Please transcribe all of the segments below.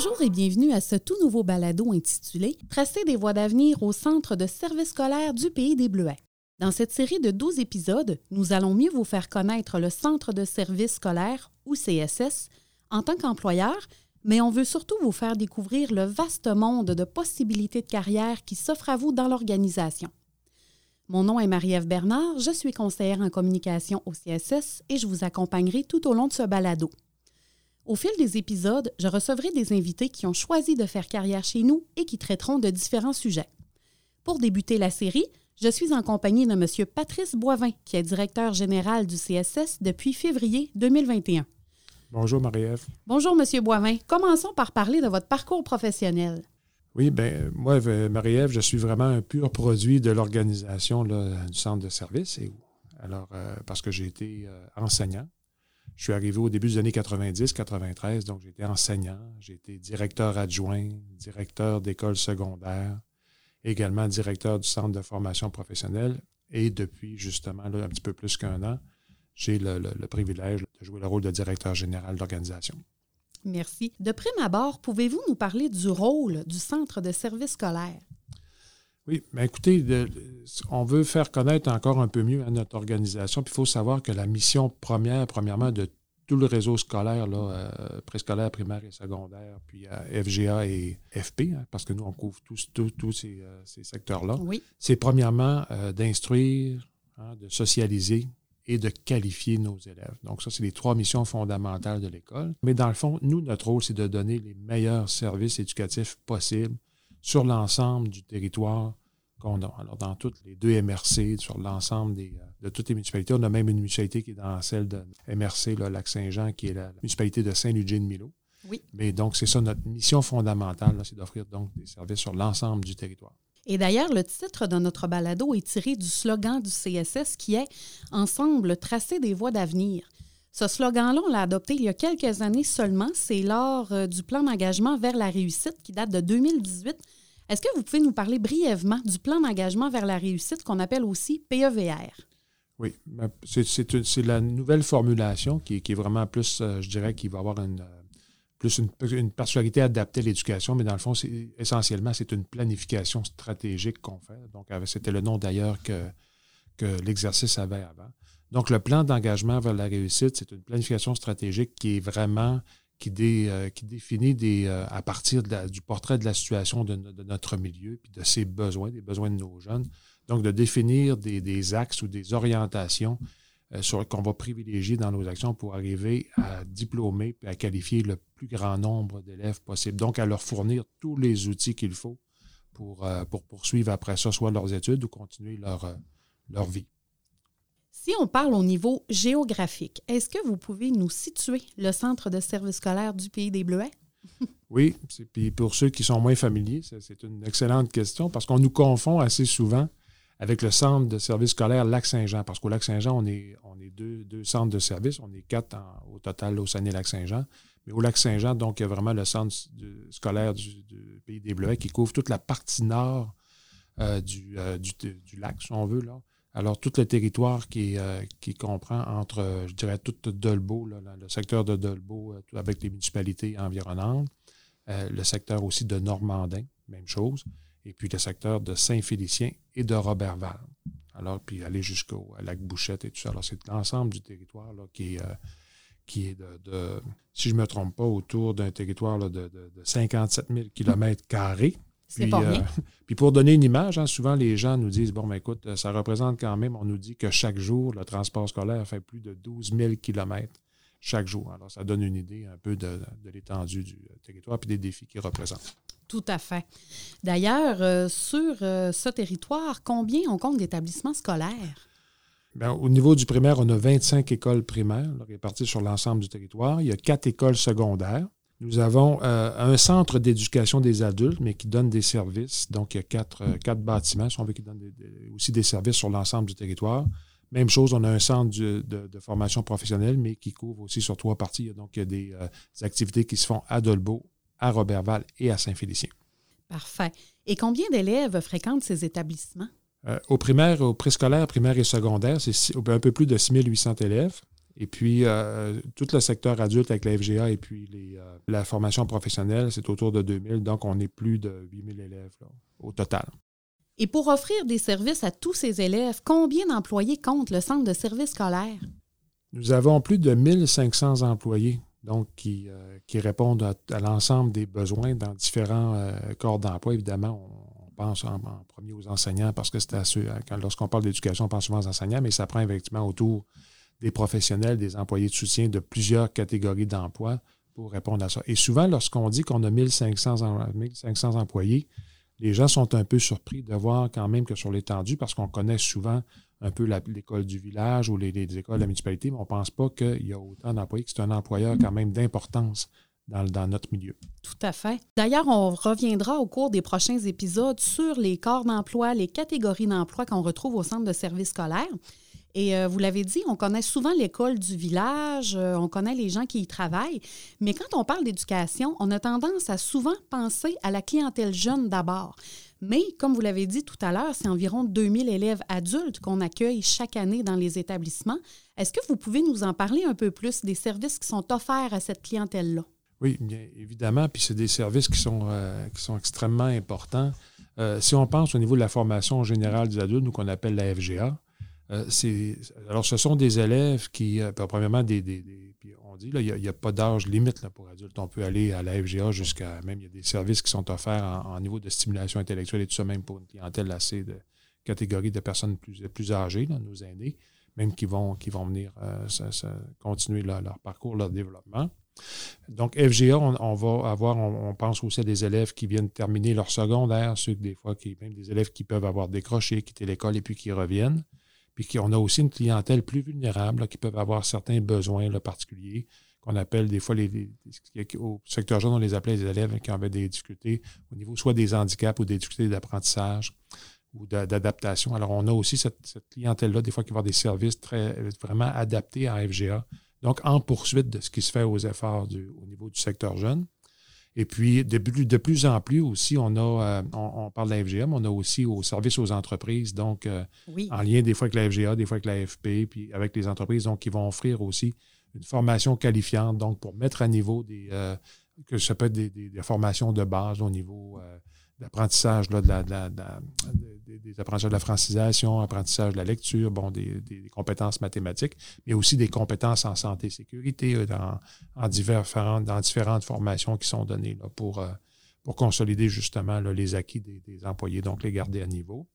Bonjour et bienvenue à ce tout nouveau balado intitulé Tracer des voies d'avenir au centre de services scolaires du pays des Bleuets. Dans cette série de 12 épisodes, nous allons mieux vous faire connaître le centre de services scolaires ou CSS en tant qu'employeur, mais on veut surtout vous faire découvrir le vaste monde de possibilités de carrière qui s'offre à vous dans l'organisation. Mon nom est Marie-Ève Bernard, je suis conseillère en communication au CSS et je vous accompagnerai tout au long de ce balado. Au fil des épisodes, je recevrai des invités qui ont choisi de faire carrière chez nous et qui traiteront de différents sujets. Pour débuter la série, je suis en compagnie de M. Patrice Boivin, qui est directeur général du CSS depuis février 2021. Bonjour Marie-Ève. Bonjour M. Boivin. Commençons par parler de votre parcours professionnel. Oui, bien, moi, Marie-Ève, je suis vraiment un pur produit de l'organisation du centre de service. alors, euh, parce que j'ai été euh, enseignant je suis arrivé au début des années 90, 93, donc j'étais enseignant, été directeur adjoint, directeur d'école secondaire, également directeur du centre de formation professionnelle. Et depuis justement un petit peu plus qu'un an, j'ai le, privilège de jouer le rôle de directeur général d'organisation. Merci. De prime abord, pouvez-vous nous parler du rôle du centre de service scolaire? Oui, mais écoutez, on veut faire connaître encore un peu mieux à notre organisation. Puis il faut savoir que la mission première, premièrement, de tout le réseau scolaire, là, euh, préscolaire, primaire et secondaire, puis à FGA et FP, hein, parce que nous, on couvre tous, tous, euh, ces, secteurs-là. Oui. C'est premièrement euh, d'instruire, hein, de socialiser et de qualifier nos élèves. Donc, ça, c'est les trois missions fondamentales de l'école. Mais dans le fond, nous, notre rôle, c'est de donner les meilleurs services éducatifs possibles sur l'ensemble du territoire qu'on a. Alors, dans toutes les deux MRC, sur l'ensemble euh, de toutes les municipalités, on a même une municipalité qui est dans celle de MRC, le Lac-Saint-Jean, qui est la municipalité de Saint-Ludger-de-Milo. Oui. Mais donc, c'est ça notre mission fondamentale, c'est d'offrir donc des services sur l'ensemble du territoire. Et d'ailleurs, le titre de notre balado est tiré du slogan du CSS qui est Ensemble, tracer des voies d'avenir. Ce slogan-là, on l'a adopté il y a quelques années seulement. C'est lors euh, du plan d'engagement vers la réussite qui date de 2018 est-ce que vous pouvez nous parler brièvement du plan d'engagement vers la réussite qu'on appelle aussi PEVR? Oui, c'est la nouvelle formulation qui, est vraiment plus, euh, je dirais, qui va avoir une, euh, plus une, personnalité adaptée à l'éducation, mais dans le fond, essentiellement, c'est une planification stratégique qu'on fait. Donc, c'était le nom d'ailleurs que l'exercice avait avant. Donc, le plan d'engagement vers la réussite, c'est une planification stratégique qui est vraiment qui, euh, qui définit des, euh, à partir du portrait de la situation de, notre milieu, puis de ses besoins, des besoins de nos jeunes. Donc, de définir des, axes ou des orientations euh, qu'on va privilégier dans nos actions pour arriver à diplômer et à qualifier le plus grand nombre d'élèves possible. Donc, à leur fournir tous les outils qu'il faut pour, pour poursuivre après ça, soit leurs études ou continuer leur vie. Si on parle au niveau géographique, est-ce que vous pouvez nous situer le centre de service scolaire du Pays des Bleuets? oui, puis pour ceux qui sont moins familiers, c'est une excellente question parce qu'on nous confond assez souvent avec le centre de service scolaire Lac-Saint-Jean, parce qu'au Lac-Saint-Jean, on est, on est deux, centres de service, on est quatre au total au Saguenay-Lac-Saint-Jean. Mais au Lac-Saint-Jean, donc, il y a vraiment le centre scolaire du, Pays des Bleuets qui couvre toute la partie nord euh, du, euh, du, du, lac, si on veut, là. Alors, tout le territoire qui, euh, comprend entre, je dirais, tout Dolbeau, le secteur de Dolbeau euh, avec les municipalités environnantes, euh, le secteur aussi de Normandin, même chose, et puis le secteur de Saint-Félicien et de Robertval. Alors, puis aller jusqu'au lac Bouchette et tout ça. Alors, c'est l'ensemble du territoire qui est, de, si je ne me trompe pas, autour d'un territoire de, de, 57 000 km puis, euh, puis, pour donner une image, hein, souvent les gens nous disent Bon, ben écoute, euh, ça représente quand même, on nous dit que chaque jour, le transport scolaire fait plus de 12 000 km chaque jour. Alors, ça donne une idée un peu de, l'étendue du euh, territoire et des défis qu'il représente. Tout à fait. D'ailleurs, sur ce territoire, combien on compte d'établissements scolaires? Bien, au niveau du primaire, on a 25 écoles primaires réparties sur l'ensemble du territoire. Il y a quatre écoles secondaires. Nous avons euh, un centre d'éducation des adultes, mais qui donne des services. Donc, il y a quatre, euh, quatre bâtiments, si on veut, qui donnent aussi des services sur l'ensemble du territoire. Même chose, on a un centre de, formation professionnelle, mais qui couvre aussi sur trois parties. Donc, il y a des, euh, activités qui se font à Dolbeau, à Robertval et à Saint-Félicien. Parfait. Et combien d'élèves fréquentent ces établissements? au primaire, au préscolaire, primaire et secondaire, c'est un peu plus de 6800 élèves. Et puis, tout le secteur adulte avec la FGA et puis la formation professionnelle, c'est autour de 2000. Donc, on est plus de 8000 élèves au total. Et pour offrir des services à tous ces élèves, combien d'employés compte le centre de services scolaires? Nous avons plus de 1500 employés donc qui, euh, qui répondent à, l'ensemble des besoins dans différents euh, corps d'emploi. Évidemment, on, pense en, premier aux enseignants parce que c'est à ceux, lorsqu'on parle d'éducation, on pense souvent aux enseignants, mais ça prend effectivement autour des professionnels, des employés de soutien de plusieurs catégories d'emploi pour répondre à ça. Et souvent, lorsqu'on dit qu'on a 1500, 1500 employés, les gens sont un peu surpris de voir quand même que sur l'étendue, parce qu'on connaît souvent un peu l'école du village ou les, écoles de la municipalité, mais on ne pense pas qu'il y a autant d'employés, que c'est un employeur quand même d'importance dans, dans, notre milieu. Tout à fait. D'ailleurs, on reviendra au cours des prochains épisodes sur les corps d'emploi, les catégories d'emploi qu'on retrouve au centre de services scolaires. Et euh, vous l'avez dit, on connaît souvent l'école du village, euh, on connaît les gens qui y travaillent, mais quand on parle d'éducation, on a tendance à souvent penser à la clientèle jeune d'abord. Mais comme vous l'avez dit tout à l'heure, c'est environ 2000 élèves adultes qu'on accueille chaque année dans les établissements. Est-ce que vous pouvez nous en parler un peu plus des services qui sont offerts à cette clientèle-là? Oui, bien évidemment, puis c'est des services qui sont, euh, qui sont extrêmement importants. si on pense au niveau de la formation générale des adultes, nous qu'on appelle la FGA, euh, alors, ce sont des élèves qui, euh, premièrement, des, on dit, il n'y a, pas d'âge limite là, pour adultes. On peut aller à la FGA jusqu'à même, il y a des services qui sont offerts en, niveau de stimulation intellectuelle et tout ça, même pour une clientèle assez de catégorie de personnes plus, plus âgées, nos aînés, même qui vont, qui vont venir euh, continuer leur, parcours, leur développement. Donc, FGA, on, va avoir, on, pense aussi à des élèves qui viennent terminer leur secondaire, ceux des fois, qui, même des élèves qui peuvent avoir décroché, quitté l'école et puis qui reviennent. Puis on a aussi une clientèle plus vulnérable qui peuvent avoir certains besoins particuliers qu'on appelle des fois les, au secteur jeune, on les appelait les élèves qui avaient des difficultés au niveau soit des handicaps ou des difficultés d'apprentissage ou d'adaptation. Alors, on a aussi cette, clientèle-là, des fois, qui va avoir des services très vraiment adaptés à FGA. Donc, en poursuite de ce qui se fait aux efforts au niveau du secteur jeune. Et puis, de, de plus en plus aussi, on a, euh, on, parle de la FGM, on a aussi au service aux entreprises, donc euh, en lien des fois avec la FGA, des fois avec la FP, puis avec les entreprises, donc qui vont offrir aussi une formation qualifiante, donc pour mettre à niveau des, euh, que ça peut être des, formations de base au niveau d'apprentissage de, la, des, apprentissages de la francisation, apprentissage de la lecture, bon, des, compétences mathématiques, mais aussi des compétences en santé et sécurité euh, dans, en différentes, dans différentes formations qui sont données là, pour, euh, pour consolider justement les acquis des, employés, donc les garder à niveau.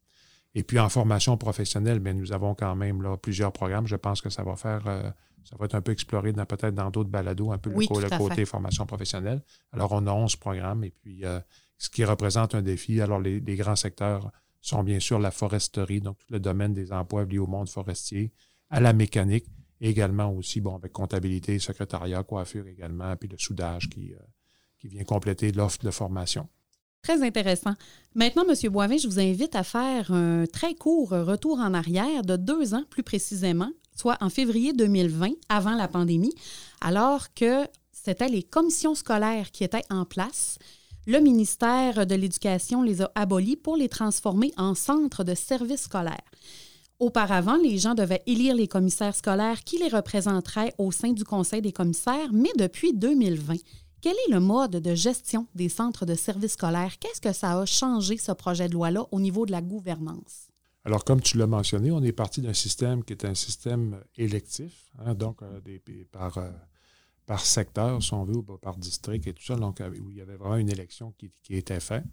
Et puis en formation professionnelle, bien, nous avons quand même là, plusieurs programmes. Je pense que ça va faire, euh, ça va être un peu exploré peut-être dans d'autres balados, un peu le, côté formation professionnelle. Alors, on a 11 programmes et puis ce qui représente un défi. Alors, les, grands secteurs sont bien sûr la foresterie, donc tout le domaine des emplois liés au monde forestier, à la mécanique, également aussi, bon, avec comptabilité, secrétariat, coiffure également, puis le soudage qui, euh, qui vient compléter l'offre de formation. Très intéressant. Maintenant, M. Boivin, je vous invite à faire un très court retour en arrière de deux ans plus précisément, soit en février 2020, avant la pandémie, alors que c'était les commissions scolaires qui étaient en place le ministère de l'Éducation les a abolis pour les transformer en centres de services scolaires. Auparavant, les gens devaient élire les commissaires scolaires qui les représenteraient au sein du Conseil des commissaires, mais depuis 2020, quel est le mode de gestion des centres de services scolaires? Qu'est-ce que ça a changé, ce projet de loi-là, au niveau de la gouvernance? Alors, comme tu l'as mentionné, on est parti d'un système qui est un système électif, hein, donc euh, par, euh, par secteur, si on veut, ou par district et tout ça, donc où il y avait vraiment une élection qui, était faite.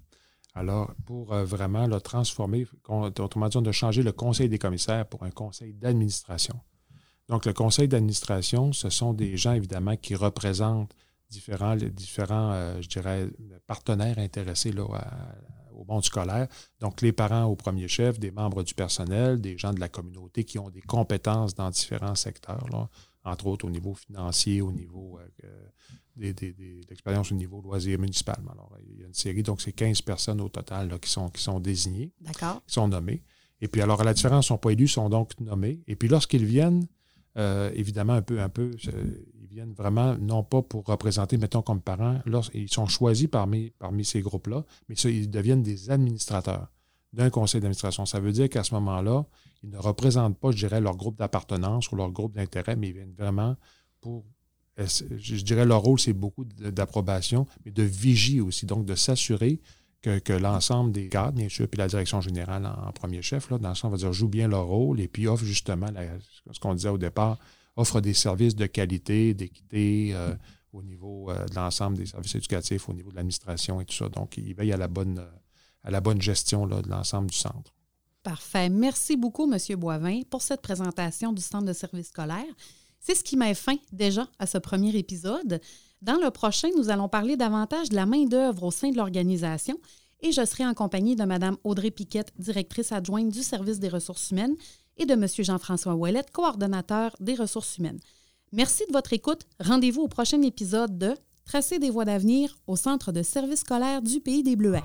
Alors, pour euh, vraiment le transformer, autrement dit, on a changé le conseil des commissaires pour un conseil d'administration. Donc, le conseil d'administration, ce sont des gens, évidemment, qui représentent différents, différents euh, je dirais, partenaires intéressés là, au monde scolaire. Donc, les parents au premier chef, des membres du personnel, des gens de la communauté qui ont des compétences dans différents secteurs. Entre autres au niveau financier, au niveau euh, des, des, l'expérience au niveau loisir municipal. Alors, il y a une série, donc c'est 15 personnes au total qui, sont, qui sont désignées, qui sont nommées. Et puis, alors, à la différence, ils ne sont pas élus, sont donc nommés. Et puis, lorsqu'ils viennent, euh, évidemment, un peu, un peu, ils viennent vraiment, non pas pour représenter, mettons, comme parents, ils sont choisis parmi, parmi ces groupes-là, mais ça, ils deviennent des administrateurs. D'un conseil d'administration. Ça veut dire qu'à ce moment-là, ils ne représentent pas, je dirais, leur groupe d'appartenance ou leur groupe d'intérêt, mais ils viennent vraiment pour je dirais leur rôle, c'est beaucoup d'approbation, mais de vigie aussi, donc de s'assurer que, l'ensemble des cadres, bien sûr, puis la direction générale en, premier chef, là, dans le sens, on va dire, joue bien leur rôle et puis offre justement, ce qu'on disait au départ, offre des services de qualité, d'équité euh, au niveau euh, de l'ensemble des services éducatifs, au niveau de l'administration et tout ça. Donc, il veille à la bonne, à la bonne gestion de l'ensemble du centre. Parfait. Merci beaucoup, M. Boivin, pour cette présentation du centre de services scolaires. C'est ce qui met fin déjà à ce premier épisode. Dans le prochain, nous allons parler davantage de la main-d'œuvre au sein de l'organisation et je serai en compagnie de Mme Audrey Piquette, directrice adjointe du service des ressources humaines, et de M. Jean-François Ouellette, coordonnateur des ressources humaines. Merci de votre écoute. Rendez-vous au prochain épisode de Tracer des voies d'avenir au Centre de services scolaires du Pays des Bleuets.